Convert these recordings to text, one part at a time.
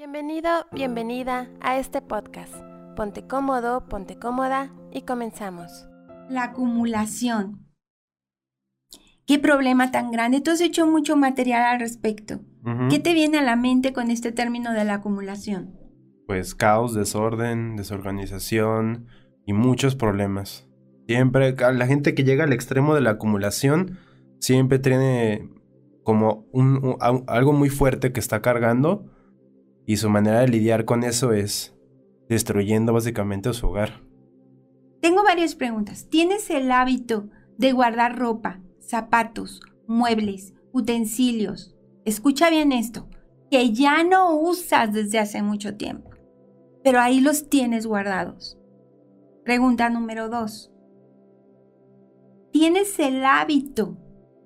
Bienvenido, bienvenida a este podcast. Ponte cómodo, ponte cómoda y comenzamos. La acumulación. ¿Qué problema tan grande? Tú has hecho mucho material al respecto. ¿Qué te viene a la mente con este término de la acumulación? Pues caos, desorden, desorganización y muchos problemas. Siempre, la gente que llega al extremo de la acumulación siempre tiene como un, algo muy fuerte que está cargando y su manera de lidiar con eso es destruyendo básicamente su hogar. Tengo varias preguntas. ¿Tienes el hábito de guardar ropa, zapatos, muebles, utensilios? Escucha bien esto, que ya no usas desde hace mucho tiempo, pero ahí los tienes guardados. Pregunta número dos. ¿Tienes el hábito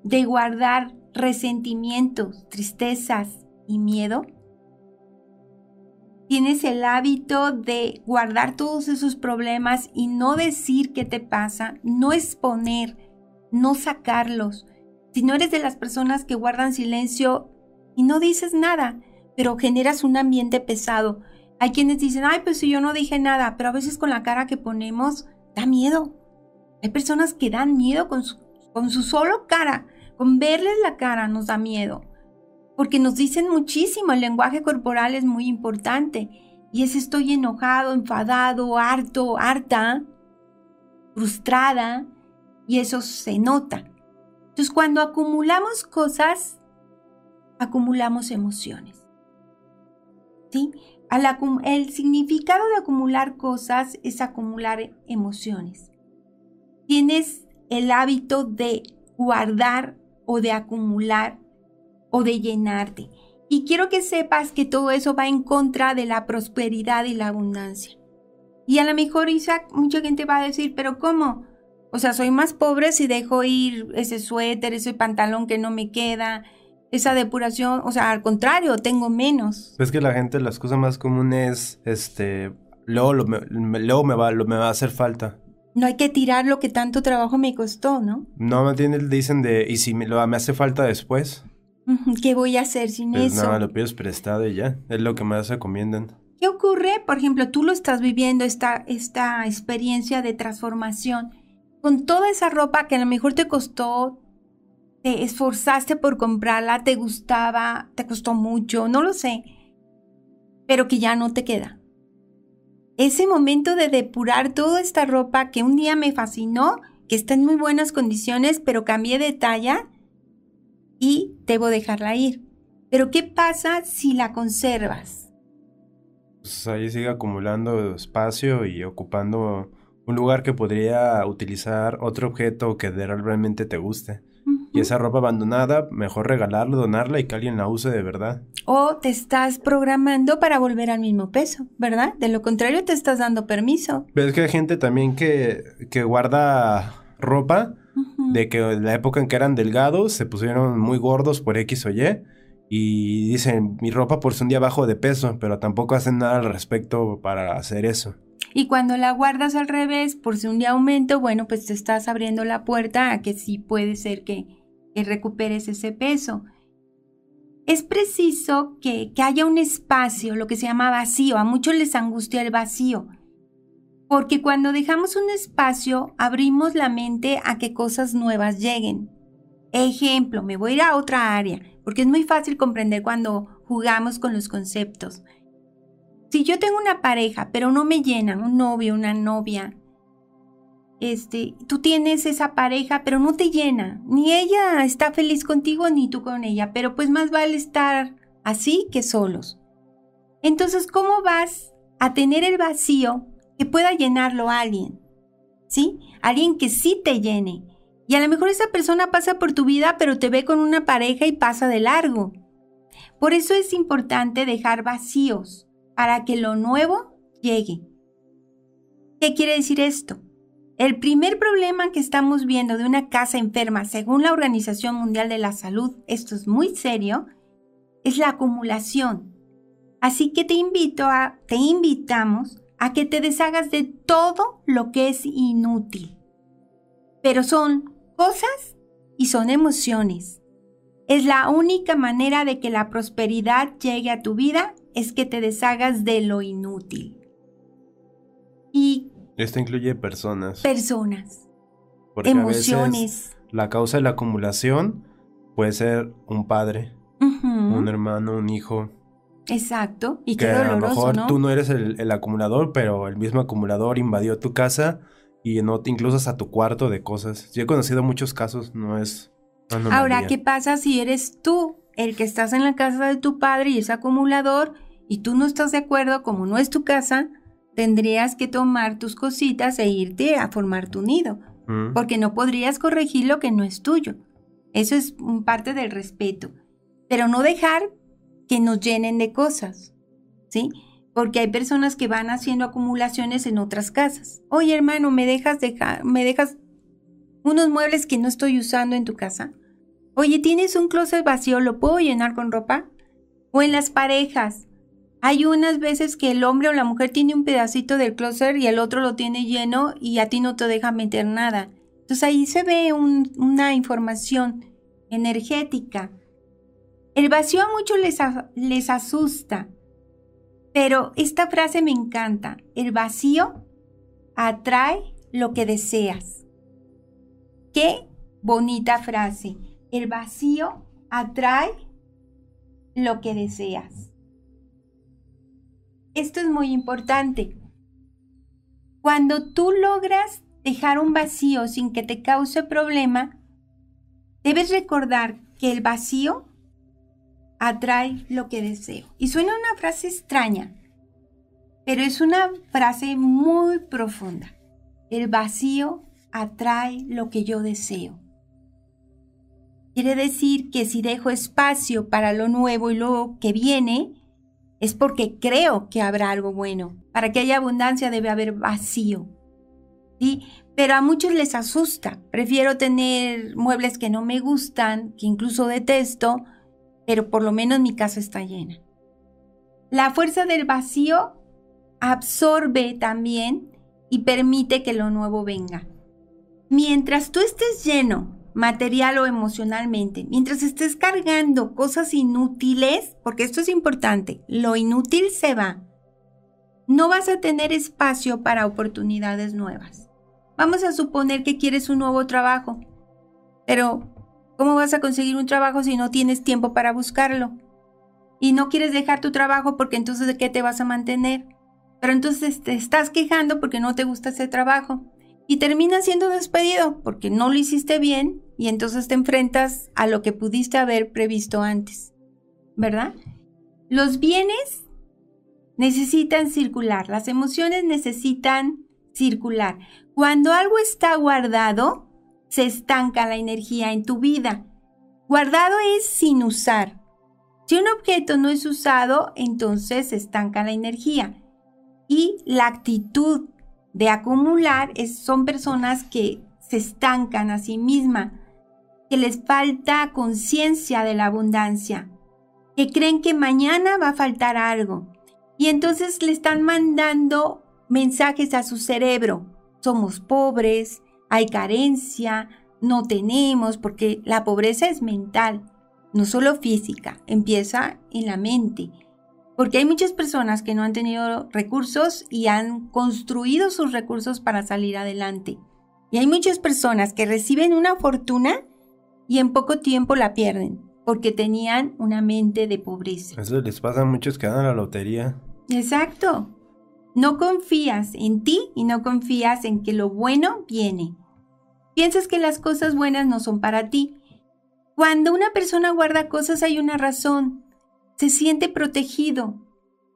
de guardar resentimientos, tristezas y miedo? Tienes el hábito de guardar todos esos problemas y no decir qué te pasa, no exponer, no sacarlos. Si no eres de las personas que guardan silencio y no dices nada, pero generas un ambiente pesado. Hay quienes dicen, ay, pues si yo no dije nada, pero a veces con la cara que ponemos da miedo. Hay personas que dan miedo con su, con su solo cara, con verles la cara nos da miedo porque nos dicen muchísimo, el lenguaje corporal es muy importante. Y es estoy enojado, enfadado, harto, harta, frustrada, y eso se nota. Entonces cuando acumulamos cosas, acumulamos emociones. ¿Sí? el significado de acumular cosas es acumular emociones. Tienes el hábito de guardar o de acumular o de llenarte. Y quiero que sepas que todo eso va en contra de la prosperidad y la abundancia. Y a lo mejor, Isaac, mucha gente va a decir, pero ¿cómo? O sea, soy más pobre si dejo ir ese suéter, ese pantalón que no me queda, esa depuración. O sea, al contrario, tengo menos. Es que la gente, las cosas más comunes, este, luego, lo, me, luego me, va, lo, me va a hacer falta. No hay que tirar lo que tanto trabajo me costó, ¿no? No, me dicen de, ¿y si me, lo, me hace falta después? ¿Qué voy a hacer sin pues eso? No, lo pides prestado y ya. Es lo que más recomiendan. ¿Qué ocurre? Por ejemplo, tú lo estás viviendo, esta, esta experiencia de transformación, con toda esa ropa que a lo mejor te costó, te esforzaste por comprarla, te gustaba, te costó mucho, no lo sé, pero que ya no te queda. Ese momento de depurar toda esta ropa que un día me fascinó, que está en muy buenas condiciones, pero cambié de talla, y debo dejarla ir. Pero ¿qué pasa si la conservas? Pues ahí sigue acumulando espacio y ocupando un lugar que podría utilizar otro objeto que realmente te guste. Y esa ropa abandonada, mejor regalarla, donarla y que alguien la use de verdad. O te estás programando para volver al mismo peso, ¿verdad? De lo contrario, te estás dando permiso. Ves que hay gente también que, que guarda ropa de que en la época en que eran delgados se pusieron muy gordos por X o Y y dicen mi ropa por si un día bajo de peso, pero tampoco hacen nada al respecto para hacer eso. Y cuando la guardas al revés, por si un día aumento, bueno, pues te estás abriendo la puerta a que sí puede ser que, recuperes ese peso. Es preciso que, que haya un espacio, lo que se llama vacío. A muchos les angustia el vacío. Porque cuando dejamos un espacio, abrimos la mente a que cosas nuevas lleguen. Ejemplo, me voy a ir a otra área, porque es muy fácil comprender cuando jugamos con los conceptos. Si yo tengo una pareja, pero no me llenan, un novio, una novia, este, tú tienes esa pareja, pero no te llena. Ni ella está feliz contigo, ni tú con ella, pero pues más vale estar así que solos. Entonces, ¿cómo vas a tener el vacío que pueda llenarlo alguien, ¿sí? Alguien que sí te llene. Y a lo mejor esa persona pasa por tu vida, pero te ve con una pareja y pasa de largo. Por eso es importante dejar vacíos para que lo nuevo llegue. ¿Qué quiere decir esto? El primer problema que estamos viendo de una casa enferma, según la Organización Mundial de la Salud, esto es muy serio, es la acumulación. Así que te invito a, te invitamos a que te deshagas de todo lo que es inútil. Pero son cosas y son emociones. Es la única manera de que la prosperidad llegue a tu vida es que te deshagas de lo inútil. Y Esto incluye personas. personas, porque a veces emociones. la causa de la acumulación puede ser un padre, un hermano, un hijo. Exacto. Y que qué a lo mejor ¿no? tú no eres el, el acumulador, pero el mismo acumulador invadió tu casa y no te incluso hasta tu cuarto de cosas. Yo he conocido muchos casos, no es Ahora. ¿qué pasa si eres tú el que estás en la casa de tu padre y es acumulador y tú no estás de acuerdo, como no es tu casa, tendrías que tomar tus cositas e irte a formar tu nido, Mm. porque no podrías corregir lo que no es tuyo. Eso es parte del respeto, pero no dejar que nos llenen de cosas, ¿sí? Porque hay personas que van haciendo acumulaciones en otras casas. Oye, hermano, ¿me dejas dejar, me dejas unos muebles que no estoy usando en tu casa? Oye, ¿tienes un closet vacío? ¿Lo puedo llenar con ropa? O en las parejas. Hay unas veces que el hombre o la mujer tiene un pedacito del closet y el otro lo tiene lleno y a ti no te deja meter nada. Entonces ahí se ve un- una información energética. El vacío a muchos les, les asusta, pero esta frase me encanta. El vacío atrae lo que deseas. Qué bonita frase. El vacío atrae lo que deseas. Esto es muy importante. Cuando tú logras dejar un vacío sin que te cause problema, debes recordar que el vacío atrae lo que deseo. Y suena una frase extraña, pero es una frase muy profunda. El vacío atrae lo que yo deseo. Quiere decir que si dejo espacio para lo nuevo y lo que viene, es porque creo que habrá algo bueno. Para que haya abundancia debe haber vacío. ¿sí? Pero a muchos les asusta. Prefiero tener muebles que no me gustan, que incluso detesto, pero por lo menos mi casa está llena. La fuerza del vacío absorbe también y permite que lo nuevo venga. Mientras tú estés lleno, material o emocionalmente, mientras estés cargando cosas inútiles, porque esto es importante, lo inútil se va, no vas a tener espacio para oportunidades nuevas. Vamos a suponer que quieres un nuevo trabajo, pero ¿cómo vas a conseguir un trabajo si no tienes tiempo para buscarlo? Y no quieres dejar tu trabajo porque entonces ¿de qué te vas a mantener? Pero entonces te estás quejando porque no te gusta ese trabajo y terminas siendo despedido porque no lo hiciste bien y entonces te enfrentas a lo que pudiste haber previsto antes, ¿verdad? Los bienes necesitan circular, las emociones necesitan circular. Cuando algo está guardado, se estanca la energía en tu vida. Guardado es sin usar. Si un objeto no es usado, entonces se estanca la energía. Y la actitud de acumular es, son personas que se estancan a sí mismas, que les falta conciencia de la abundancia, que creen que mañana va a faltar algo. Y entonces le están mandando mensajes a su cerebro. Somos pobres, hay carencia, no tenemos, porque la pobreza es mental, no solo física, empieza en la mente. Porque hay muchas personas que no han tenido recursos y han construido sus recursos para salir adelante. Y hay muchas personas que reciben una fortuna y en poco tiempo la pierden porque tenían una mente de pobreza. Eso les pasa a muchos que dan a la lotería. Exacto. No confías en ti y no confías en que lo bueno viene. Piensas que las cosas buenas no son para ti. Cuando una persona guarda cosas hay una razón. Se siente protegido.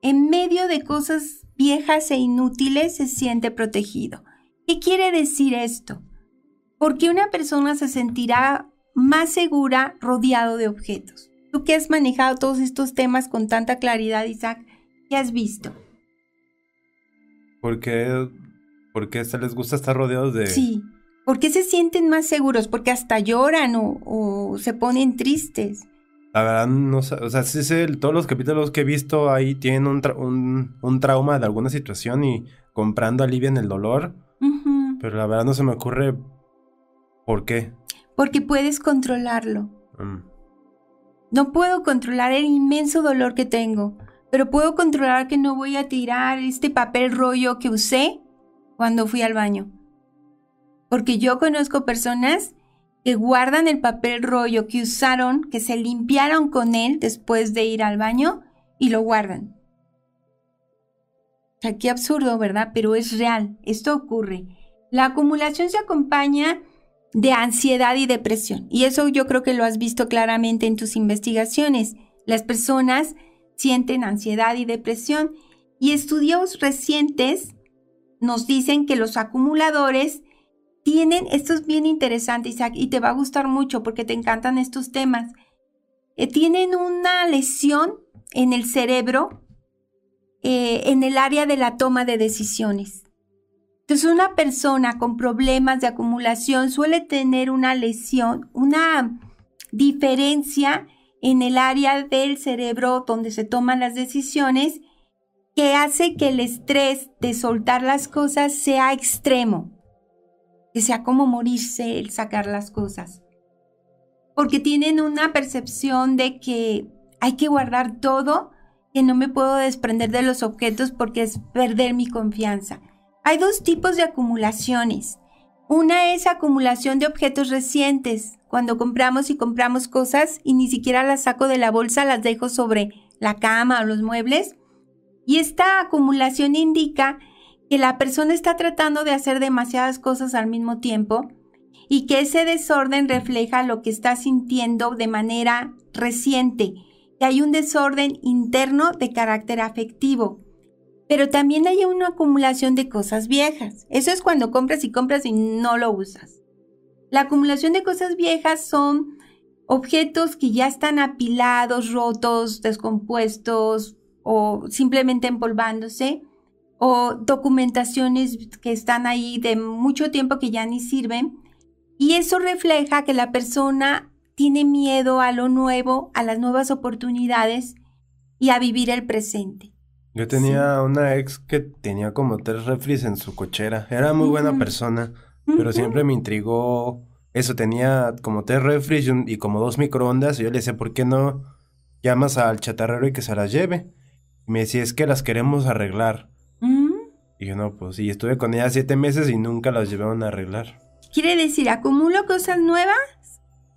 En medio de cosas viejas e inútiles se siente protegido. ¿Qué quiere decir esto? Porque una persona se sentirá más segura rodeado de objetos. Tú que has manejado todos estos temas con tanta claridad, Isaac, ¿qué has visto? ¿Por qué, por qué hasta les gusta estar rodeados de... Sí. ¿Por qué se sienten más seguros? Porque hasta lloran o, o se ponen tristes. La verdad, no sé, o sea, sí sé, todos los capítulos que he visto ahí tienen un, tra- un, un trauma de alguna situación y comprando alivian el dolor, pero la verdad no se me ocurre por qué. Porque puedes controlarlo. Mm. No puedo controlar el inmenso dolor que tengo, pero puedo controlar que no voy a tirar este papel rollo que usé cuando fui al baño. Porque yo conozco personas que guardan el papel rollo que usaron, que se limpiaron con él después de ir al baño y lo guardan. O sea, qué absurdo, ¿verdad? Pero es real, esto ocurre. La acumulación se acompaña de ansiedad y depresión. Y eso yo creo que lo has visto claramente en tus investigaciones. Las personas sienten ansiedad y depresión. Y estudios recientes nos dicen que los acumuladores tienen, esto es bien interesante Isaac, y te va a gustar mucho porque te encantan estos temas, eh, tienen una lesión en el cerebro, eh, en el área de la toma de decisiones. Entonces, una persona con problemas de acumulación suele tener una lesión, una diferencia en el área del cerebro donde se toman las decisiones que hace que el estrés de soltar las cosas sea extremo, que sea como morirse el sacar las cosas. Porque tienen una percepción de que hay que guardar todo, que no me puedo desprender de los objetos porque es perder mi confianza. Hay dos tipos de acumulaciones. Una es acumulación de objetos recientes, cuando compramos y compramos cosas y ni siquiera las saco de la bolsa, las dejo sobre la cama o los muebles. Y esta acumulación indica que la persona está tratando de hacer demasiadas cosas al mismo tiempo y que ese desorden refleja lo que está sintiendo de manera reciente, que hay un desorden interno de carácter afectivo pero también hay una acumulación de cosas viejas. Eso es cuando compras y compras y no lo usas. La acumulación de cosas viejas son objetos que ya están apilados, rotos, descompuestos o simplemente empolvándose o documentaciones que están ahí de mucho tiempo que ya ni sirven. Y eso refleja que la persona tiene miedo a lo nuevo, a las nuevas oportunidades y a vivir el presente. Yo tenía una ex que tenía como tres refris en su cochera. Era muy buena persona, pero siempre me intrigó eso. Tenía como tres refris y, como dos microondas. Y yo le decía, ¿por qué no llamas al chatarrero y que se las lleve? Y me decía, es que las queremos arreglar. Y yo, no, pues sí, estuve con ella siete meses y nunca las llevaron a arreglar. Quiere decir, acumulo cosas nuevas.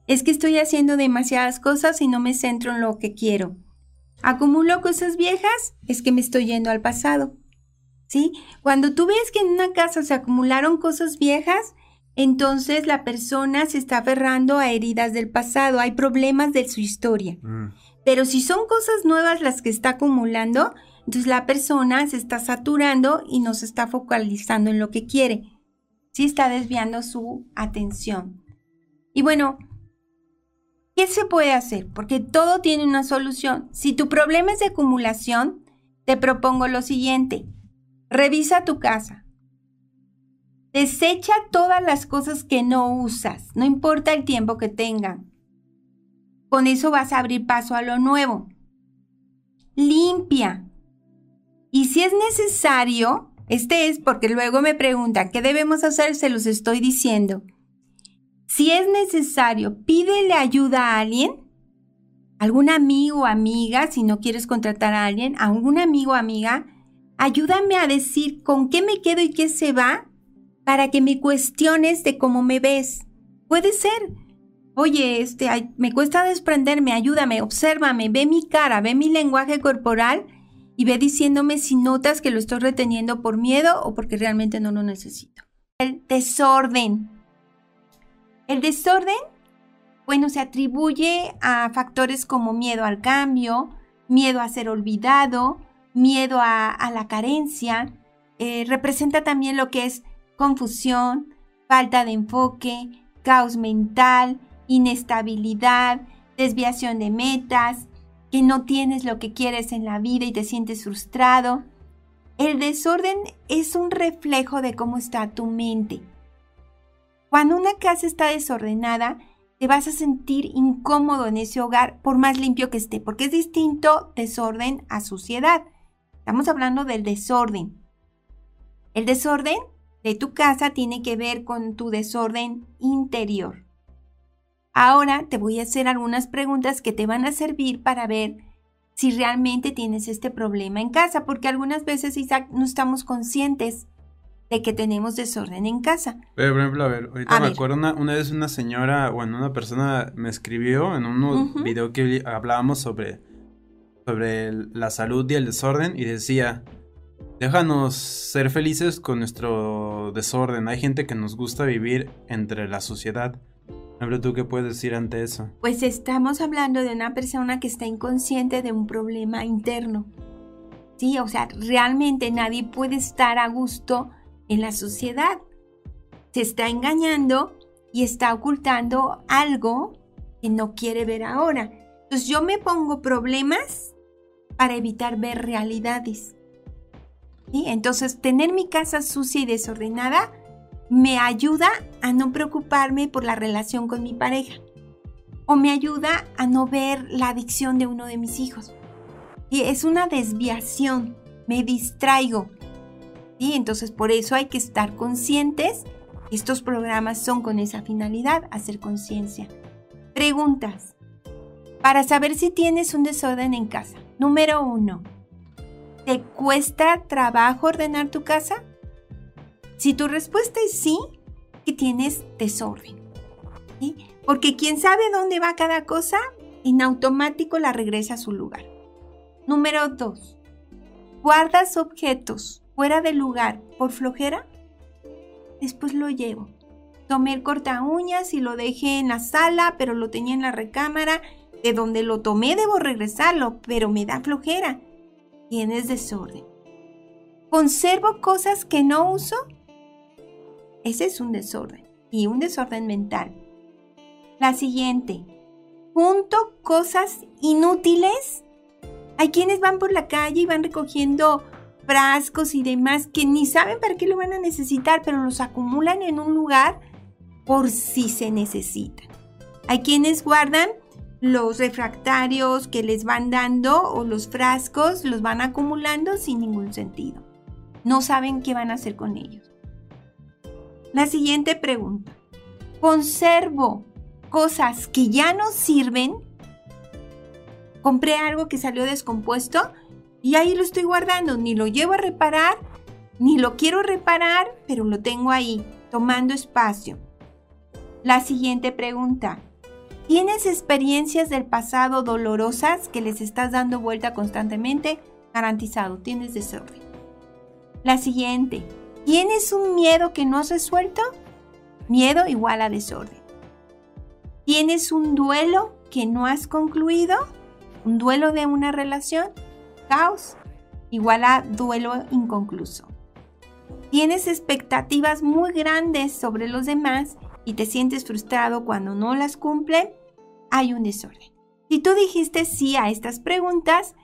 Es que estoy haciendo demasiadas cosas y no me centro en lo que quiero acumulo cosas viejas, es que me estoy yendo al pasado. ¿Sí? Cuando tú ves que en una casa se acumularon cosas viejas, entonces la persona se está aferrando a heridas del pasado, hay problemas de su historia. Mm. Pero si son cosas nuevas las que está acumulando, entonces la persona se está saturando y no se está focalizando en lo que quiere. Sí está desviando su atención. Y bueno, ¿Qué se puede hacer? Porque todo tiene una solución. Si tu problema es de acumulación, te propongo lo siguiente. Revisa tu casa. Desecha todas las cosas que no usas, no importa el tiempo que tengan. Con eso vas a abrir paso a lo nuevo. Limpia. Y si es necesario, este es porque luego me preguntan, ¿qué debemos hacer? Se los estoy diciendo. Si es necesario, pídele ayuda a alguien, algún amigo o amiga, si no quieres contratar a alguien, a algún amigo o amiga, ayúdame a decir con qué me quedo y qué se va para que me cuestiones de cómo me ves. Puede ser. Oye, este, me cuesta desprenderme, ayúdame, obsérvame, ve mi cara, ve mi lenguaje corporal y ve diciéndome si notas que lo estoy reteniendo por miedo o porque realmente no lo necesito. El desorden. El desorden, bueno, se atribuye a factores como miedo al cambio, miedo a ser olvidado, miedo a, la carencia. Eh, representa también lo que es confusión, falta de enfoque, caos mental, inestabilidad, desviación de metas, que no tienes lo que quieres en la vida y te sientes frustrado. El desorden es un reflejo de cómo está tu mente. Cuando una casa está desordenada, te vas a sentir incómodo en ese hogar por más limpio que esté, porque es distinto desorden a suciedad. Estamos hablando del desorden. El desorden de tu casa tiene que ver con tu desorden interior. Ahora te voy a hacer algunas preguntas que te van a servir para ver si realmente tienes este problema en casa, porque algunas veces, Isaac, no estamos conscientes de que tenemos desorden en casa. Pero, por ejemplo, a ver, ahorita me acuerdo una, vez una señora, bueno, una persona me escribió en un video que hablábamos sobre, sobre la salud y el desorden y decía, déjanos ser felices con nuestro desorden. Hay gente que nos gusta vivir entre la sociedad. Tú qué puedes decir ante eso? Pues estamos hablando de una persona que está inconsciente de un problema interno. Sí, o sea, realmente nadie puede estar a gusto en la sociedad. Se está engañando y está ocultando algo que no quiere ver ahora. Entonces yo me pongo problemas para evitar ver realidades. ¿Sí? Entonces tener mi casa sucia y desordenada me ayuda a no preocuparme por la relación con mi pareja. O me ayuda a no ver la adicción de uno de mis hijos. Y es una desviación. Me distraigo. Y Entonces por eso hay que estar conscientes. Estos programas son con esa finalidad, hacer conciencia. Preguntas. Para saber si tienes un desorden en casa. Número uno. ¿Te cuesta trabajo ordenar tu casa? Si tu respuesta es sí, que tienes desorden. Porque quien sabe dónde va cada cosa, en automático la regresa a su lugar. Número dos. ¿Guardas objetos fuera de lugar por flojera, después lo llevo. Tomé el corta uñas y lo dejé en la sala, pero lo tenía en la recámara. De donde lo tomé debo regresarlo, pero me da flojera. Tienes desorden. ¿Conservo cosas que no uso? Ese es un desorden y un desorden mental. La siguiente. ¿Junto cosas inútiles? Hay quienes van por la calle y van recogiendo frascos y demás que ni saben para qué lo van a necesitar, pero los acumulan en un lugar por si se necesitan. Hay quienes guardan los refractarios que les van dando o los frascos, los van acumulando sin ningún sentido. No saben qué van a hacer con ellos. La siguiente pregunta. ¿Conservo cosas que ya no sirven? ¿Compré algo que salió descompuesto? Y ahí lo estoy guardando, ni lo llevo a reparar, ni lo quiero reparar, pero lo tengo ahí, tomando espacio. La siguiente pregunta. ¿Tienes experiencias del pasado dolorosas que les estás dando vuelta constantemente? Garantizado, tienes desorden. La siguiente. ¿Tienes un miedo que no has resuelto? Miedo igual a desorden. ¿Tienes un duelo que no has concluido? ¿Un duelo de una relación? caos igual a duelo inconcluso. Tienes expectativas muy grandes sobre los demás y te sientes frustrado cuando no las cumplen, hay un desorden. Si tú dijiste sí a estas preguntas,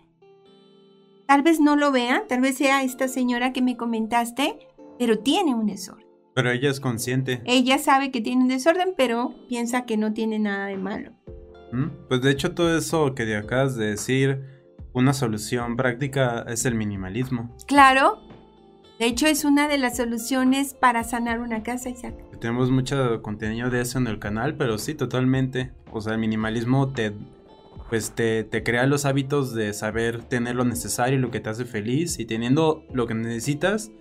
tal vez no lo vean, tal vez sea esta señora que me comentaste, pero tiene un desorden. Pero ella es consciente. Ella sabe que tiene un desorden, pero piensa que no tiene nada de malo. ¿Mm? Pues de hecho todo eso que acabas de decir una solución práctica es el minimalismo. Claro. De hecho, es una de las soluciones para sanar una casa, Isaac. Tenemos mucho contenido de eso en el canal, pero sí, totalmente. O sea, el minimalismo te, pues te, te crea los hábitos de saber tener lo necesario y lo que te hace feliz. Y teniendo lo que necesitas,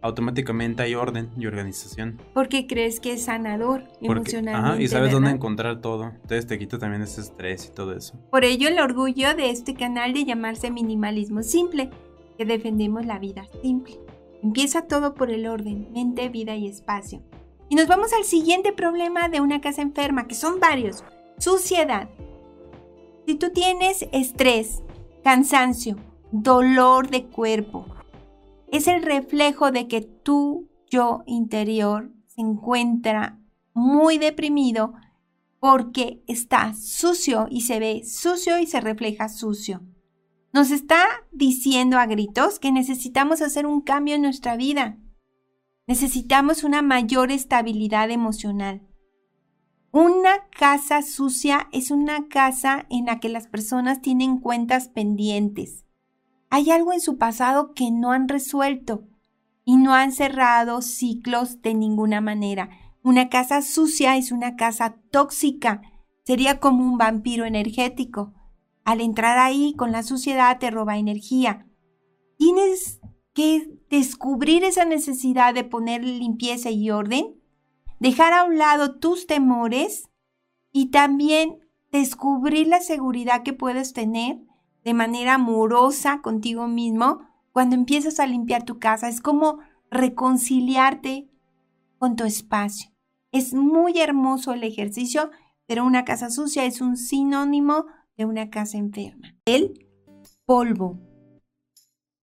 automáticamente hay orden y organización. Porque crees que es sanador emocionalmente. Ajá, y sabes dónde encontrar todo. Entonces te quita también ese estrés y todo eso. Por ello el orgullo de este canal de llamarse Minimalismo Simple, que defendemos la vida simple. Empieza todo por el orden, mente, vida y espacio. Y nos vamos al siguiente problema de una casa enferma, que son varios. Suciedad. Si tú tienes estrés, cansancio, dolor de cuerpo, es el reflejo de que tu yo interior se encuentra muy deprimido porque está sucio y se ve sucio y se refleja sucio. Nos está diciendo a gritos que necesitamos hacer un cambio en nuestra vida. Necesitamos una mayor estabilidad emocional. Una casa sucia es una casa en la que las personas tienen cuentas pendientes hay algo en su pasado que no han resuelto y no han cerrado ciclos de ninguna manera. Una casa sucia es una casa tóxica, sería como un vampiro energético. al entrar ahí con la suciedad te roba energía. Tienes que descubrir esa necesidad de poner limpieza y orden, dejar a un lado tus temores y también descubrir la seguridad que puedes tener de manera amorosa contigo mismo cuando empiezas a limpiar tu casa. Es como reconciliarte con tu espacio. Es muy hermoso el ejercicio, pero una casa sucia es un sinónimo de una casa enferma. El polvo.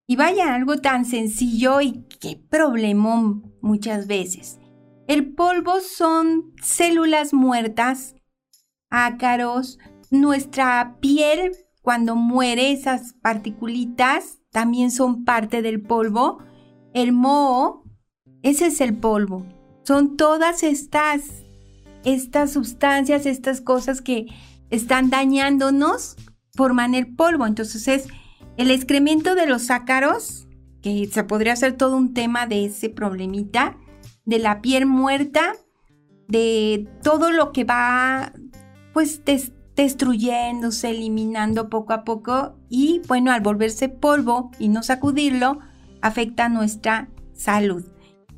Y vaya algo tan sencillo y qué problema muchas veces. El polvo son células muertas, ácaros, nuestra piel cuando muere esas particulitas también son parte del polvo. El moho, ese es el polvo. Son todas estas, estas sustancias, estas cosas que están dañándonos, forman el polvo. Entonces es el excremento de los ácaros, que se podría hacer todo un tema de ese problemita, de la piel muerta, de todo lo que va pues destruyéndose, eliminando poco a poco y bueno, al volverse polvo y no sacudirlo, afecta nuestra salud.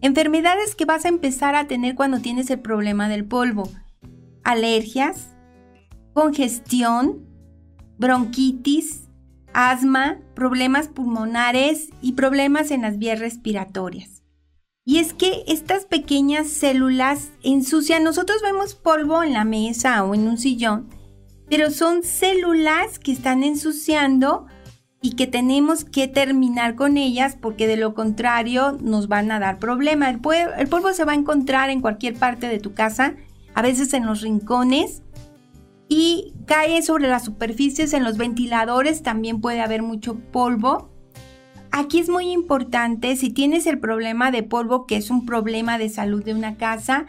Enfermedades que vas a empezar a tener cuando tienes el problema del polvo. Alergias, congestión, bronquitis, asma, problemas pulmonares y problemas en las vías respiratorias. Y es que estas pequeñas células ensucian, nosotros vemos polvo en la mesa o en un sillón, pero son células que están ensuciando y que tenemos que terminar con ellas porque de lo contrario nos van a dar problemas. El, polvo, se va a encontrar en cualquier parte de tu casa, a veces en los rincones y cae sobre las superficies, en los ventiladores también puede haber mucho polvo. Aquí es muy importante, si tienes el problema de polvo, que es un problema de salud de una casa,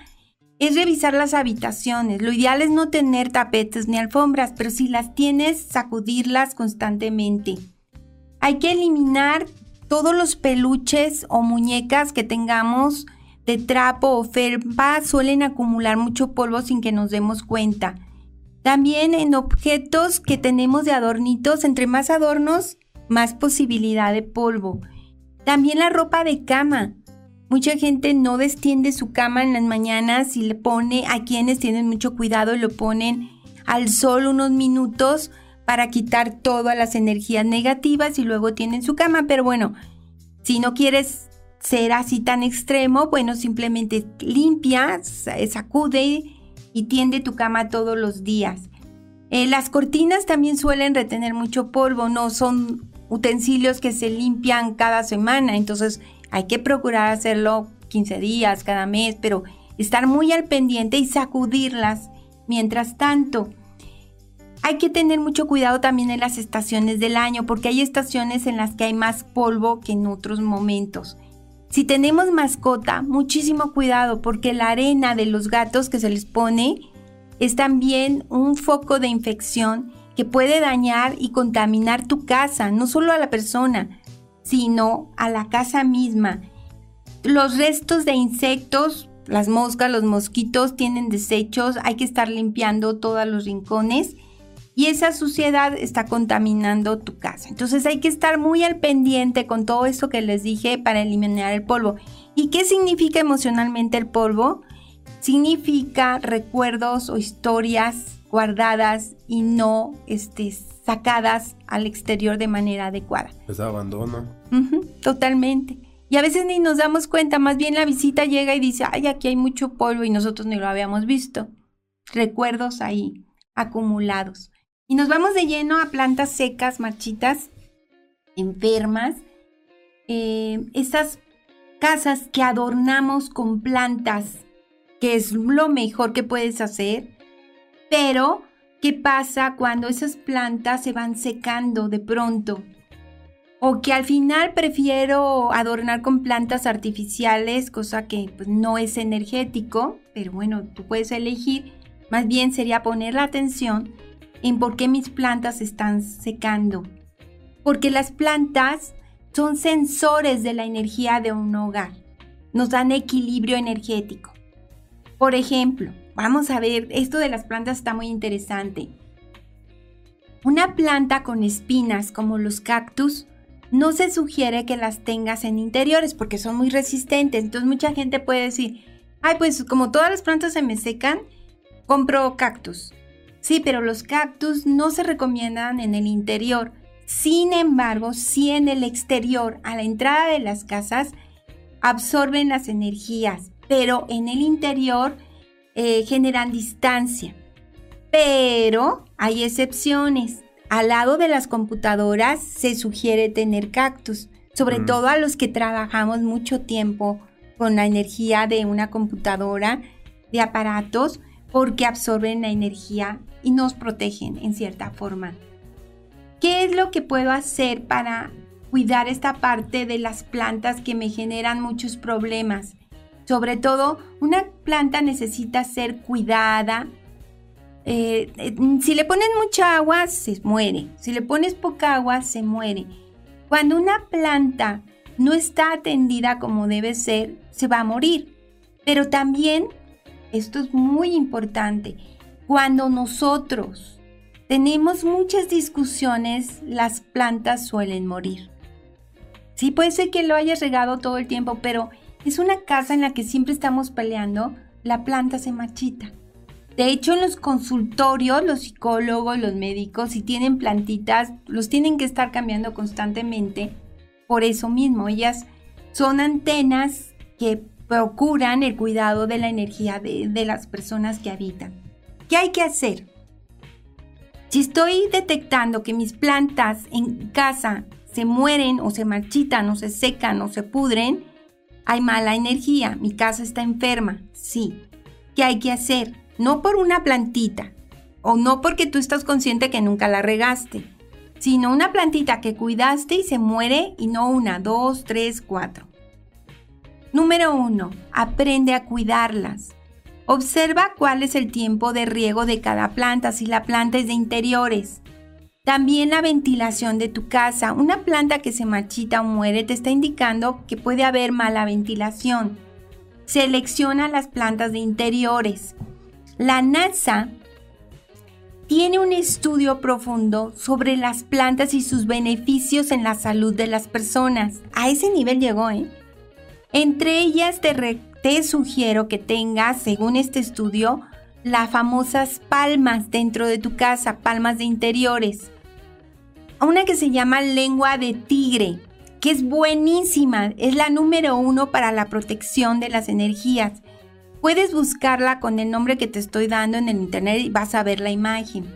es revisar las habitaciones. Lo ideal es no tener tapetes ni alfombras, pero si las tienes, sacudirlas constantemente. Hay que eliminar todos los peluches o muñecas que tengamos de trapo o felpa. Suelen acumular mucho polvo sin que nos demos cuenta. También en objetos que tenemos de adornitos, entre más adornos, más posibilidad de polvo. También la ropa de cama. Mucha gente no destiende su cama en las mañanas y le pone, a quienes tienen mucho cuidado, lo ponen al sol unos minutos para quitar todas las energías negativas y luego tienen su cama. Pero bueno, si no quieres ser así tan extremo, bueno, simplemente limpia, sacude y tiende tu cama todos los días. Eh, las cortinas también suelen retener mucho polvo, no son utensilios que se limpian cada semana, entonces hay que procurar hacerlo 15 días, cada mes, pero estar muy al pendiente y sacudirlas. Mientras tanto, hay que tener mucho cuidado también en las estaciones del año, porque hay estaciones en las que hay más polvo que en otros momentos. Si tenemos mascota, muchísimo cuidado, porque la arena de los gatos que se les pone es también un foco de infección que puede dañar y contaminar tu casa, no solo a la persona, sino a la casa misma. Los restos de insectos, las moscas, los mosquitos tienen desechos, hay que estar limpiando todos los rincones y esa suciedad está contaminando tu casa. Entonces hay que estar muy al pendiente con todo esto que les dije para eliminar el polvo. ¿Y qué significa emocionalmente el polvo? Significa recuerdos o historias guardadas y no este, sacadas al exterior de manera adecuada. Es abandono. totalmente. Y a veces ni nos damos cuenta, más bien la visita llega y dice, ay, aquí hay mucho polvo y nosotros ni lo habíamos visto. Recuerdos ahí acumulados. Y nos vamos de lleno a plantas secas, marchitas, enfermas. Eh, esas casas que adornamos con plantas, que es lo mejor que puedes hacer, pero ¿Qué pasa cuando esas plantas se van secando de pronto? O que al final prefiero adornar con plantas artificiales, cosa que pues, no es energético, pero bueno, tú puedes elegir. Más bien sería poner la atención en por qué mis plantas están secando. Porque las plantas son sensores de la energía de un hogar. Nos dan equilibrio energético. Por ejemplo, Vamos a ver, esto de las plantas está muy interesante. Una planta con espinas como los cactus no se sugiere que las tengas en interiores porque son muy resistentes. Entonces mucha gente puede decir, ay, pues como todas las plantas se me secan, compro cactus. Sí, pero los cactus no se recomiendan en el interior. Sin embargo, sí en el exterior, a la entrada de las casas, absorben las energías, pero en el interior eh, generan distancia. Pero hay excepciones. Al lado de las computadoras se sugiere tener cactus, sobre mm. todo a los que trabajamos mucho tiempo con la energía de una computadora, de aparatos, porque absorben la energía y nos protegen en cierta forma. ¿Qué es lo que puedo hacer para cuidar esta parte de las plantas que me generan muchos problemas? Sobre todo, una planta necesita ser cuidada, eh, eh, si le pones mucha agua, se muere. Si le pones poca agua, se muere. Cuando una planta no está atendida como debe ser, se va a morir. Pero también, esto es muy importante, cuando nosotros tenemos muchas discusiones, las plantas suelen morir. Sí, puede ser que lo hayas regado todo el tiempo, pero es una casa en la que siempre estamos peleando, la planta se machita. De hecho, en los consultorios, los psicólogos, los médicos, si tienen plantitas, los tienen que estar cambiando constantemente. Por eso mismo, ellas son antenas que procuran el cuidado de la energía de, de las personas que habitan. ¿Qué hay que hacer? Si estoy detectando que mis plantas en casa se mueren o se marchitan o se secan o se pudren, hay mala energía, mi casa está enferma, sí. ¿Qué hay que hacer? no por una plantita, o no porque tú estás consciente que nunca la regaste, sino una plantita que cuidaste y se muere y no una, dos, tres, cuatro. Número uno, aprende a cuidarlas. Observa cuál es el tiempo de riego de cada planta, si la planta es de interiores. También la ventilación de tu casa. Una planta que se marchita o muere te está indicando que puede haber mala ventilación. Selecciona las plantas de interiores. La NASA tiene un estudio profundo sobre las plantas y sus beneficios en la salud de las personas. A ese nivel llegó, ¿eh? Entre ellas te, te sugiero que tengas, según este estudio, las famosas palmas dentro de tu casa, palmas de interiores. Una que se llama lengua de tigre, que es buenísima, es la número uno para la protección de las energías. Puedes buscarla con el nombre que te estoy dando en el internet y vas a ver la imagen.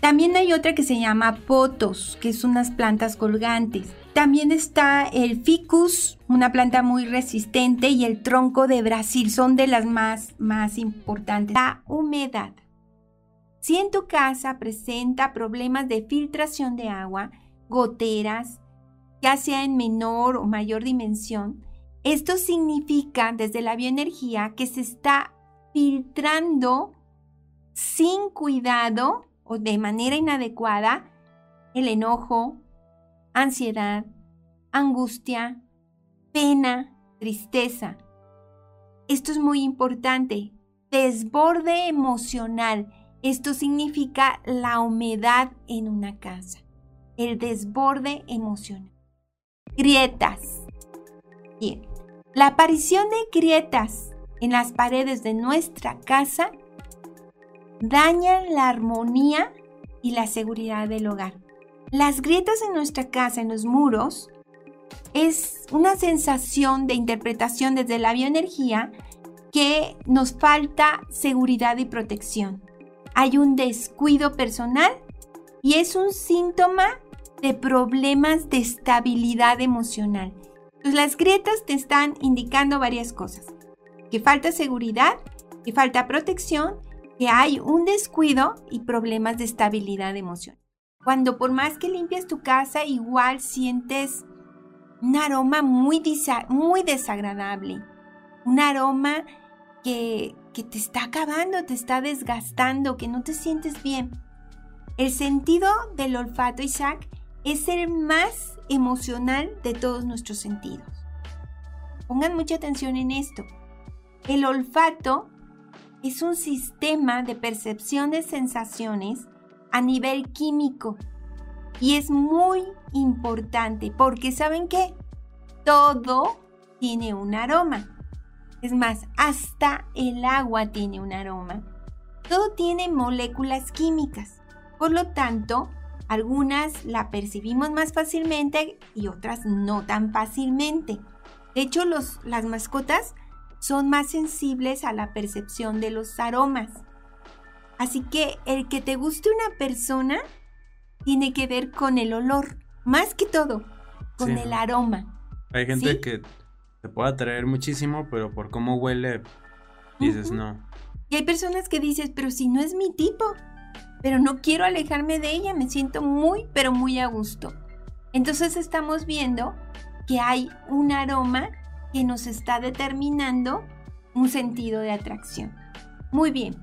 También hay otra que se llama potos, que es unas plantas colgantes. También está el ficus, una planta muy resistente, y el tronco de Brasil, son de las más, más importantes. La humedad. Si en tu casa presenta problemas de filtración de agua, goteras, ya sea en menor o mayor dimensión, esto significa desde la bioenergía que se está filtrando sin cuidado o de manera inadecuada el enojo, ansiedad, angustia, pena, tristeza. Esto es muy importante. Desborde emocional. Esto significa la humedad en una casa. El desborde emocional. Grietas. Bien. La aparición de grietas en las paredes de nuestra casa daña la armonía y la seguridad del hogar. Las grietas en nuestra casa, en los muros, es una sensación de interpretación desde la bioenergía que nos falta seguridad y protección. Hay un descuido personal y es un síntoma de problemas de estabilidad emocional las grietas te están indicando varias cosas. Que falta seguridad, que falta protección, que hay un descuido y problemas de estabilidad emocional. Cuando por más que limpias tu casa, igual sientes un aroma muy desagradable. Un aroma que, que te está acabando, te está desgastando, que no te sientes bien. El sentido del olfato, Isaac, es el más emocional de todos nuestros sentidos. Pongan mucha atención en esto. El olfato es un sistema de percepción de sensaciones a nivel químico. Y es muy importante porque ¿saben qué? Todo tiene un aroma. Es más, hasta el agua tiene un aroma. Todo tiene moléculas químicas. Por lo tanto, algunas la percibimos más fácilmente y otras no tan fácilmente. De hecho, las mascotas son más sensibles a la percepción de los aromas. Así que el que te guste una persona tiene que ver con el olor, más que todo, con el aroma. Hay gente que te puede atraer muchísimo, pero por cómo huele, dices no. Y hay personas que dices, pero si no es mi tipo, pero no quiero alejarme de ella, me siento muy, pero muy a gusto. Entonces estamos viendo que hay un aroma que nos está determinando un sentido de atracción. Muy bien,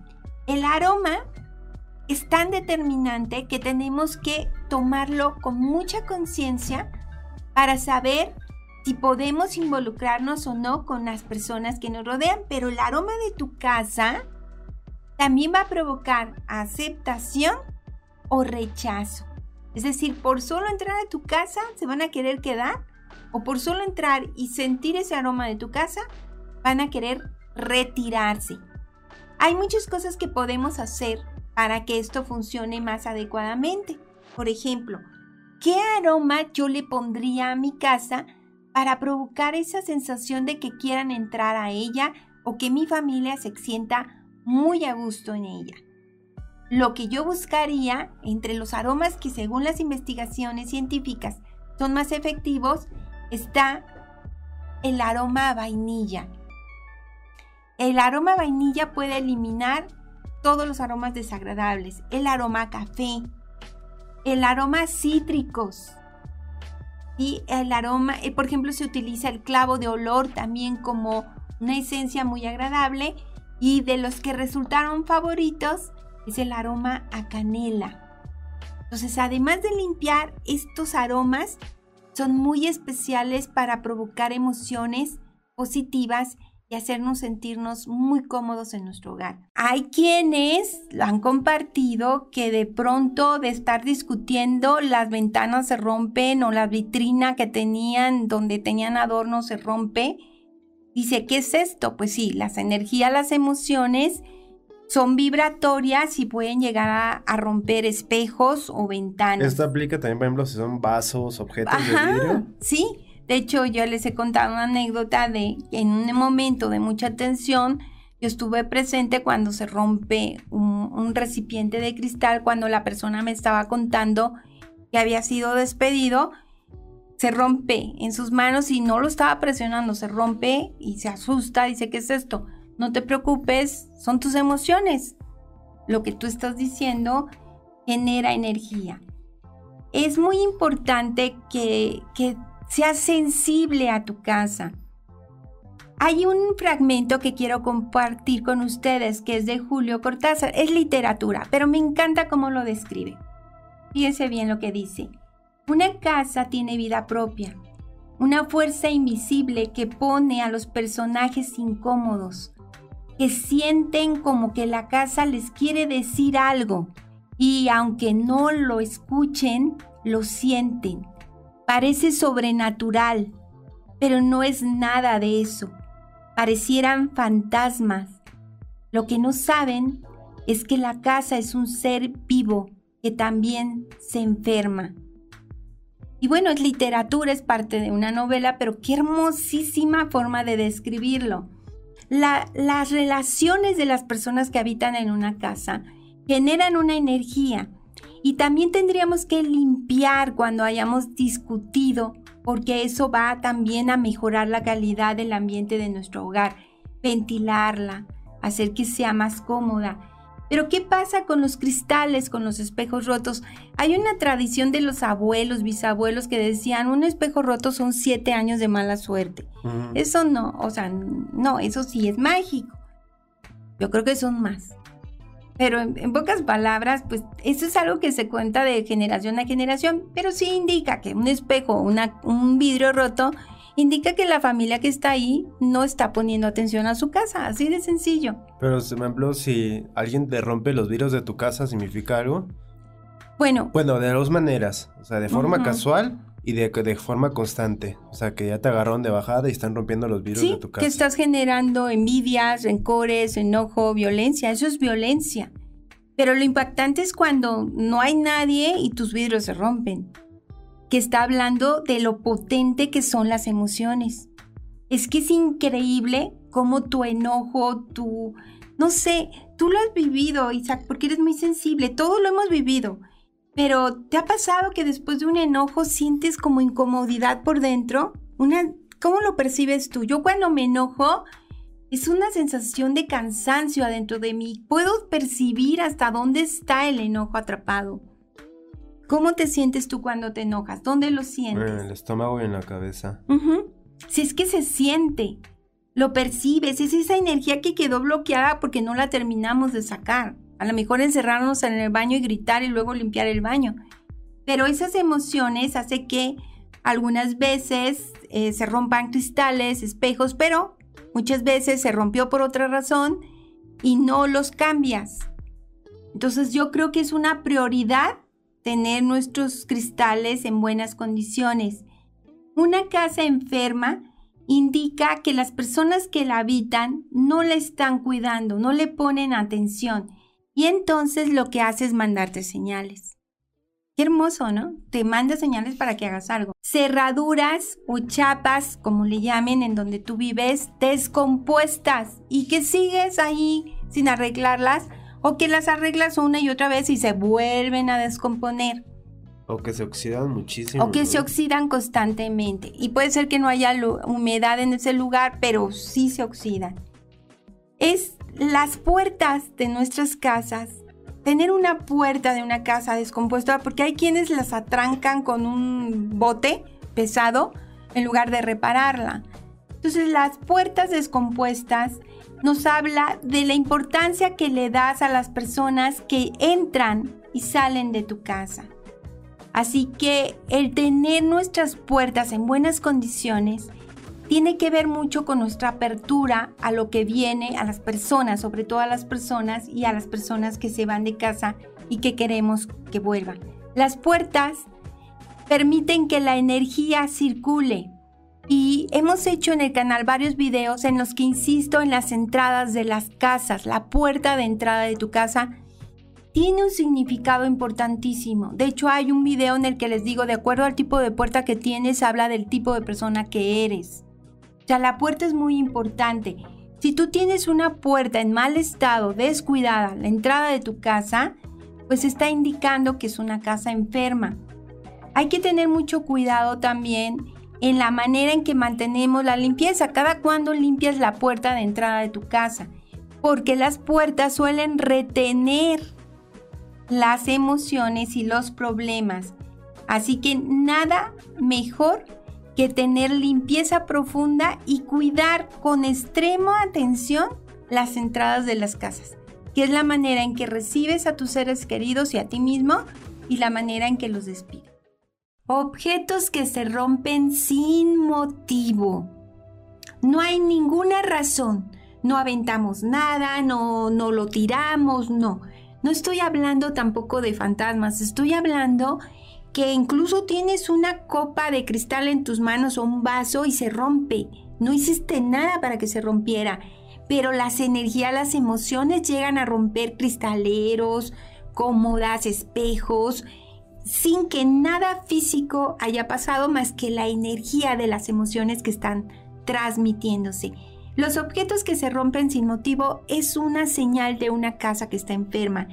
el aroma es tan determinante que tenemos que tomarlo con mucha conciencia para saber si podemos involucrarnos o no con las personas que nos rodean, pero el aroma de tu casa también va a provocar aceptación o rechazo. Es decir, por solo entrar a tu casa se van a querer quedar o por solo entrar y sentir ese aroma de tu casa van a querer retirarse. Hay muchas cosas que podemos hacer para que esto funcione más adecuadamente. Por ejemplo, ¿qué aroma yo le pondría a mi casa para provocar esa sensación de que quieran entrar a ella o que mi familia se sienta muy a gusto en ella? Lo que yo buscaría entre los aromas que según las investigaciones científicas son más efectivos está el aroma vainilla. El aroma vainilla puede eliminar todos los aromas desagradables. El aroma café, el aroma cítricos. Y el aroma, eh, por ejemplo, se utiliza el clavo de olor también como una esencia muy agradable. Y de los que resultaron favoritos es el aroma a canela. Entonces, además de limpiar estos aromas, son muy especiales para provocar emociones positivas y hacernos sentirnos muy cómodos en nuestro hogar. Hay quienes han compartido que de pronto de estar discutiendo las ventanas se rompen o la vitrina que tenían donde tenían adornos se rompe. Dice, ¿qué es esto? Pues sí, las energías, las emociones son vibratorias y pueden llegar a, romper espejos o ventanas. Esto aplica también, por ejemplo, si son vasos, objetos de vidrio. Sí, de hecho yo les he contado una anécdota de que en un momento de mucha tensión yo estuve presente cuando se rompe un, recipiente de cristal, cuando la persona me estaba contando que había sido despedido se rompe en sus manos y no lo estaba presionando, se rompe y se asusta, dice, ¿qué es esto? No te preocupes, son tus emociones. Lo que tú estás diciendo genera energía. Es muy importante que, que seas sensible a tu casa. Hay un fragmento que quiero compartir con ustedes que es de Julio Cortázar. Es literatura, pero me encanta cómo lo describe. Fíjense bien lo que dice. Una casa tiene vida propia, una fuerza invisible que pone a los personajes incómodos, que sienten como que la casa les quiere decir algo y aunque no lo escuchen, lo sienten. Parece sobrenatural, pero no es nada de eso. Parecieran fantasmas. Lo que no saben es que la casa es un ser vivo que también se enferma. Y bueno, es literatura, es parte de una novela, pero qué hermosísima forma de describirlo las relaciones de las personas que habitan en una casa generan una energía y también tendríamos que limpiar cuando hayamos discutido porque eso va también a mejorar la calidad del ambiente de nuestro hogar, ventilarla, hacer que sea más cómoda pero ¿qué pasa con los cristales, con los espejos rotos? Hay una tradición de los abuelos, bisabuelos que decían, un espejo roto son siete años de mala suerte. Eso no, o sea, no, eso sí es mágico. Yo creo que son más. Pero en, pocas palabras, pues eso es algo que se cuenta de generación a generación, pero sí indica que un espejo, una, un vidrio roto, indica que la familia que está ahí no está poniendo atención a su casa, así de sencillo. Pero, por ejemplo, si alguien te rompe los vidrios de tu casa, ¿significa algo? Bueno. Bueno, de dos maneras. O sea, de forma casual y de, de, forma constante. O sea, que ya te agarraron de bajada y están rompiendo los virus de tu casa. Que estás generando envidias, rencores, enojo, violencia. Eso es violencia. Pero lo impactante es cuando no hay nadie y tus vidrios se rompen. Que está hablando de lo potente que son las emociones. Es que es increíble cómo tu enojo, tu... No sé, tú lo has vivido, Isaac, porque eres muy sensible. Todo lo hemos vivido. Pero ¿te ha pasado que después de un enojo sientes como incomodidad por dentro? Una, ¿Cómo lo percibes tú? Yo cuando me enojo es una sensación de cansancio adentro de mí. Puedo percibir hasta dónde está el enojo atrapado. ¿Cómo te sientes tú cuando te enojas? ¿Dónde lo sientes? En el estómago y en la cabeza. Si es que se siente, lo percibes, es esa energía que quedó bloqueada porque no la terminamos de sacar. A lo mejor encerrarnos en el baño y gritar y luego limpiar el baño. Pero esas emociones hacen que algunas veces eh, se rompan cristales, espejos, pero Muchas veces se rompió por otra razón y no los cambias. Entonces yo creo que es una prioridad tener nuestros cristales en buenas condiciones. Una casa enferma indica que las personas que la habitan no la están cuidando, no le ponen atención y entonces lo que hace es mandarte señales. Qué hermoso, ¿no? Te manda señales para que hagas algo. Cerraduras o chapas, como le llamen, en donde tú vives, descompuestas y que sigues ahí sin arreglarlas o que las arreglas una y otra vez y se vuelven a descomponer. O que se oxidan muchísimo. O que se oxidan constantemente. Y puede ser que no haya humedad en ese lugar, pero sí se oxidan. Es las puertas de nuestras casas tener una puerta de una casa descompuesta, porque hay quienes las atrancan con un bote pesado en lugar de repararla. Entonces las puertas descompuestas nos habla de la importancia que le das a las personas que entran y salen de tu casa. Así que el tener nuestras puertas en buenas condiciones tiene que ver mucho con nuestra apertura a lo que viene, a las personas, sobre todo a las personas y a las personas que se van de casa y que queremos que vuelvan. Las puertas permiten que la energía circule y hemos hecho en el canal varios videos en los que insisto en las entradas de las casas, la puerta de entrada de tu casa tiene un significado importantísimo. De hecho, hay un video en el que les digo, de acuerdo al tipo de puerta que tienes, habla del tipo de persona que eres. O sea, la puerta es muy importante. Si tú tienes una puerta en mal estado, descuidada, la entrada de tu casa, pues está indicando que es una casa enferma. Hay que tener mucho cuidado también en la manera en que mantenemos la limpieza. Cada cuando limpias la puerta de entrada de tu casa. Porque las puertas suelen retener las emociones y los problemas. Así que nada mejor que tener limpieza profunda y cuidar con extrema atención las entradas de las casas, que es la manera en que recibes a tus seres queridos y a ti mismo y la manera en que los despides. Objetos que se rompen sin motivo. No hay ninguna razón. No aventamos nada, no, no lo tiramos, no. No estoy hablando tampoco de fantasmas, estoy hablando que incluso tienes una copa de cristal en tus manos o un vaso y se rompe. No hiciste nada para que se rompiera, pero las energías, las emociones llegan a romper cristaleros, cómodas, espejos, sin que nada físico haya pasado más que la energía de las emociones que están transmitiéndose. Los objetos que se rompen sin motivo es una señal de una casa que está enferma.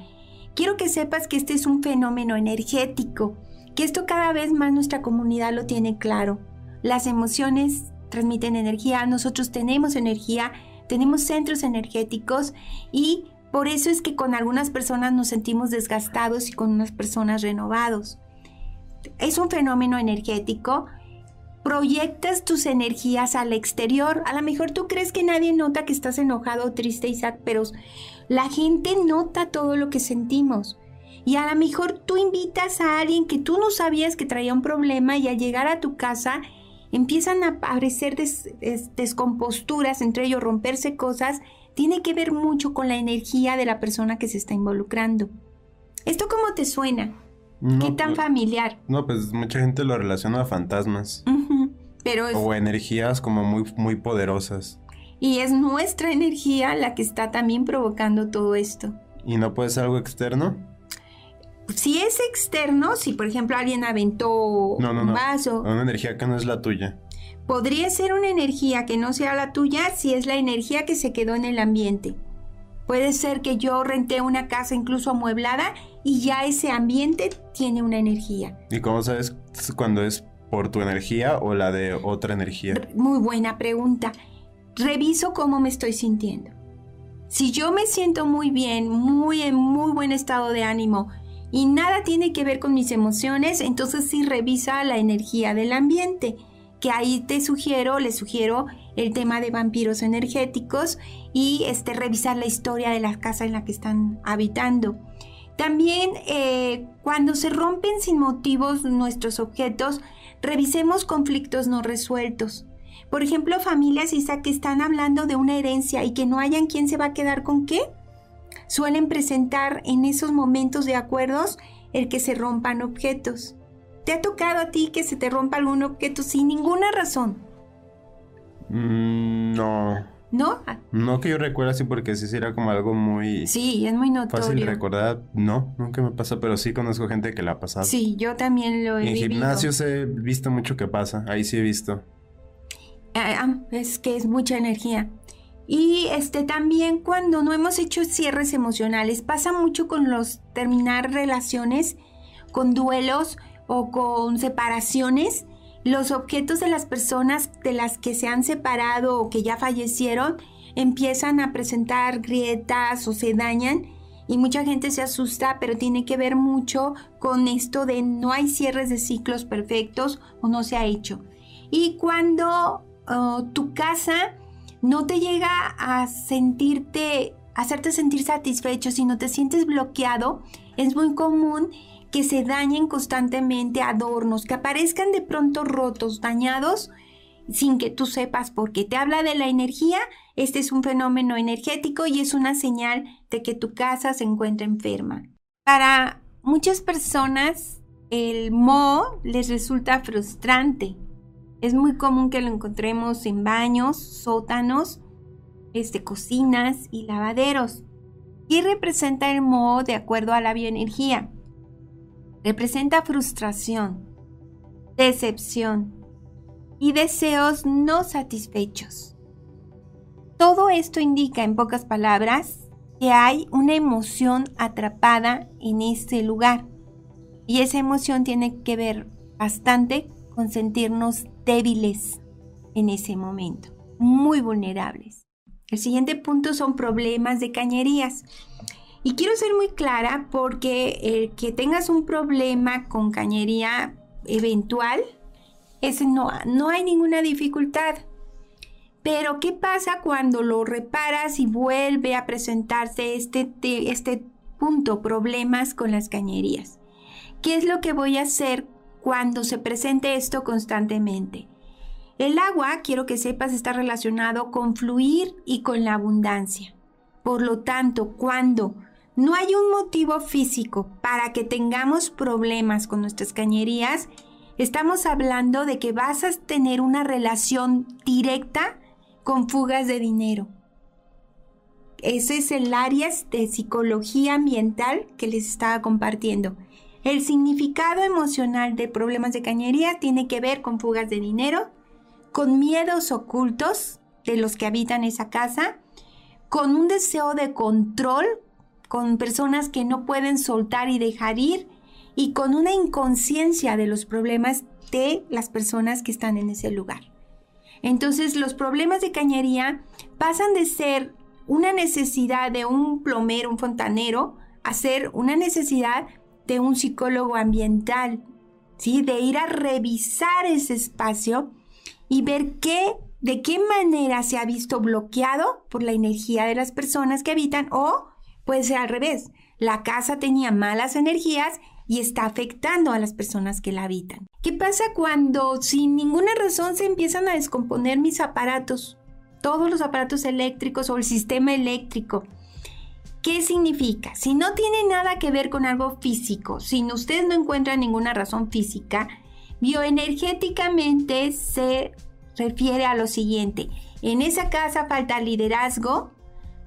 Quiero que sepas que este es un fenómeno energético que esto cada vez más nuestra comunidad lo tiene claro. Las emociones transmiten energía, nosotros tenemos energía, tenemos centros energéticos y por eso es que con algunas personas nos sentimos desgastados y con unas personas renovados. Es un fenómeno energético. Proyectas tus energías al exterior. A lo mejor tú crees que nadie nota que estás enojado o triste, Isaac, pero la gente nota todo lo que sentimos. Y a lo mejor tú invitas a alguien que tú no sabías que traía un problema y al llegar a tu casa empiezan a aparecer descomposturas, entre ellos romperse cosas, tiene que ver mucho con la energía de la persona que se está involucrando. ¿Esto cómo te suena? ¿Qué tan familiar? No, pues mucha gente lo relaciona a fantasmas. Pero O energías como muy, muy poderosas. Y es nuestra energía la que está también provocando todo esto. ¿Y no puede ser algo externo? Si es externo, si por ejemplo alguien aventó un vaso. Una energía que no es la tuya. Podría ser una energía que no sea la tuya si es la energía que se quedó en el ambiente. Puede ser que yo renté una casa incluso amueblada y ya ese ambiente tiene una energía. ¿Y cómo sabes cuando es por tu energía o la de otra energía? Muy buena pregunta. Reviso cómo me estoy sintiendo. Si yo me siento muy bien, muy en muy buen estado de ánimo y nada tiene que ver con mis emociones, entonces sí revisa la energía del ambiente que ahí te sugiero, les sugiero el tema de vampiros energéticos y este, revisar la historia de la casa en la que están habitando. También eh, cuando se rompen sin motivos nuestros objetos, revisemos conflictos no resueltos. Por ejemplo, familias Isa que están hablando de una herencia y que no hayan quién se va a quedar con qué, suelen presentar en esos momentos de acuerdos el que se rompan objetos. ¿Te ha tocado a ti que se te rompa algún objeto sin ninguna razón? Mm, no. ¿No? No que yo recuerde así porque sí era como algo muy... Sí, es muy notorio. Fácil recordar. No, nunca me pasa, pero sí conozco gente que la ha pasado. Sí, yo también lo he. En gimnasios he visto mucho que pasa. Ahí sí he visto. Ah, ah, es que es mucha energía. Y este también cuando no hemos hecho cierres emocionales, pasa mucho con los terminar relaciones, con duelos, o con separaciones, los objetos de las personas de las que se han separado o que ya fallecieron empiezan a presentar grietas o se dañan y mucha gente se asusta, pero tiene que ver mucho con esto de no hay cierres de ciclos perfectos o no se ha hecho. Y cuando oh, tu casa no te llega a sentirte, hacerte sentir satisfecho, sino te sientes bloqueado, es muy común que se dañen constantemente adornos, que aparezcan de pronto rotos, dañados, sin que tú sepas por qué. Te habla de la energía, este es un fenómeno energético y es una señal de que tu casa se encuentra enferma. Para muchas personas, el mo les resulta frustrante. Es muy común que lo encontremos en baños, sótanos, este, cocinas y lavaderos. ¿Qué representa el mo de acuerdo a la bioenergía? representa frustración, decepción y deseos no satisfechos. Todo esto indica, en pocas palabras, que hay una emoción atrapada en este lugar. Y esa emoción tiene que ver bastante con sentirnos débiles en ese momento, muy vulnerables. El siguiente punto son problemas de cañerías. Y quiero ser muy clara porque el que tengas un problema con cañería eventual, es no, no hay ninguna dificultad. Pero ¿qué pasa cuando lo reparas y vuelve a presentarse este, este punto, problemas con las cañerías? ¿Qué es lo que voy a hacer cuando se presente esto constantemente? El agua, quiero que sepas, está relacionado con fluir y con la abundancia. Por lo tanto, cuando no hay un motivo físico para que tengamos problemas con nuestras cañerías. Estamos hablando de que vas a tener una relación directa con fugas de dinero. Ese es el área de psicología ambiental que les estaba compartiendo. El significado emocional de problemas de cañería tiene que ver con fugas de dinero, con miedos ocultos de los que habitan esa casa, con un deseo de control con personas que no pueden soltar y dejar ir y con una inconsciencia de los problemas de las personas que están en ese lugar. Entonces los problemas de cañería pasan de ser una necesidad de un plomero, un fontanero, a ser una necesidad de un psicólogo ambiental, ¿sí? de ir a revisar ese espacio y ver qué, de qué manera se ha visto bloqueado por la energía de las personas que habitan o Puede ser al revés. La casa tenía malas energías y está afectando a las personas que la habitan. ¿Qué pasa cuando sin ninguna razón se empiezan a descomponer mis aparatos? Todos los aparatos eléctricos o el sistema eléctrico. ¿Qué significa? Si no tiene nada que ver con algo físico, si usted no encuentra ninguna razón física, bioenergéticamente se refiere a lo siguiente. En esa casa falta liderazgo,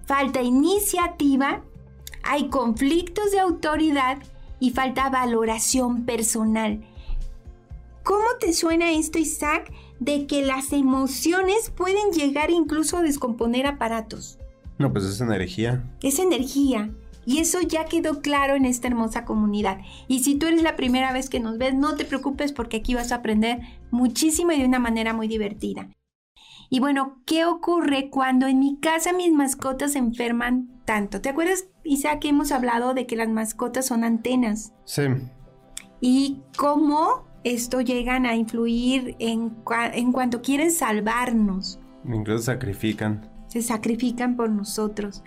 falta iniciativa, hay conflictos de autoridad y falta valoración personal. ¿Cómo te suena esto, Isaac, de que las emociones pueden llegar incluso a descomponer aparatos? No, pues es energía. Es energía. Y eso ya quedó claro en esta hermosa comunidad. Y si tú eres la primera vez que nos ves, no te preocupes porque aquí vas a aprender muchísimo y de una manera muy divertida. Y bueno, ¿qué ocurre cuando en mi casa mis mascotas se enferman tanto? ¿Te acuerdas, Isaac, que hemos hablado de que las mascotas son antenas? Sí. Y cómo esto llegan a influir en, en cuanto quieren salvarnos. Incluso sacrifican. Se sacrifican por nosotros.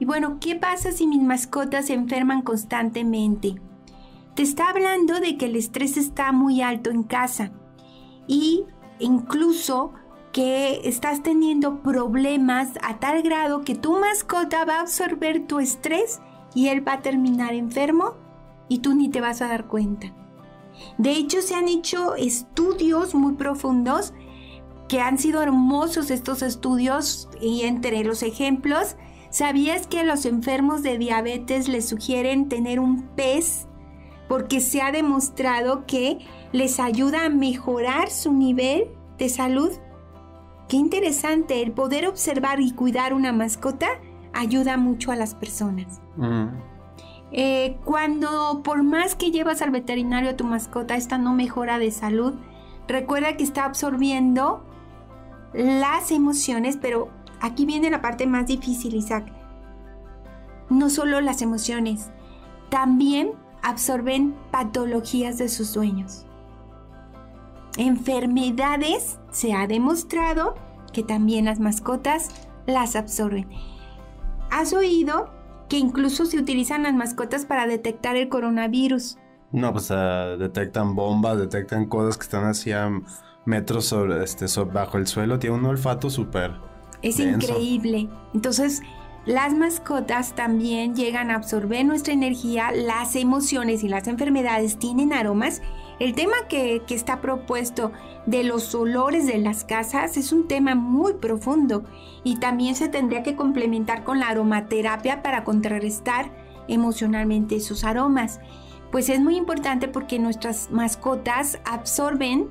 Y bueno, ¿qué pasa si mis mascotas se enferman constantemente? Te está hablando de que el estrés está muy alto en casa y incluso que estás teniendo problemas a tal grado que tu mascota va a absorber tu estrés y él va a terminar enfermo y tú ni te vas a dar cuenta. De hecho, se han hecho estudios muy profundos que han sido hermosos estos estudios y entre los ejemplos, ¿sabías que a los enfermos de diabetes les sugieren tener un pez? Porque se ha demostrado que les ayuda a mejorar su nivel de salud. Qué interesante, el poder observar y cuidar una mascota ayuda mucho a las personas. Eh, cuando por más que llevas al veterinario a tu mascota, esta no mejora de salud, recuerda que está absorbiendo las emociones, pero aquí viene la parte más difícil, Isaac. No solo las emociones, también absorben patologías de sus sueños. Enfermedades se ha demostrado que también las mascotas las absorben. ¿Has oído que incluso se utilizan las mascotas para detectar el coronavirus. No, pues uh, detectan bombas, detectan cosas que están hacia metros sobre, este, bajo el suelo. Tiene un olfato súper. Es increíble. Entonces, las mascotas también llegan a absorber nuestra energía, las emociones y las enfermedades tienen aromas. El tema que, que, está propuesto de los olores de las casas es un tema muy profundo y también se tendría que complementar con la aromaterapia para contrarrestar emocionalmente esos aromas. Pues es muy importante porque nuestras mascotas absorben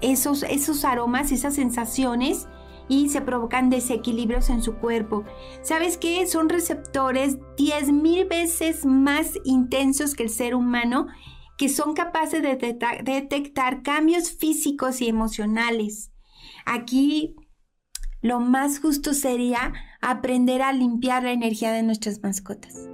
esos, esos aromas, esas sensaciones y se provocan desequilibrios en su cuerpo. ¿Sabes qué? Son receptores 10.000 veces más intensos que el ser humano que son capaces de detectar cambios físicos y emocionales. Aquí lo más justo sería aprender a limpiar la energía de nuestras mascotas.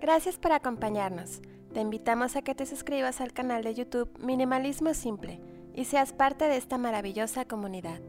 Gracias por acompañarnos. Te invitamos a que te suscribas al canal de YouTube Minimalismo Simple y seas parte de esta maravillosa comunidad.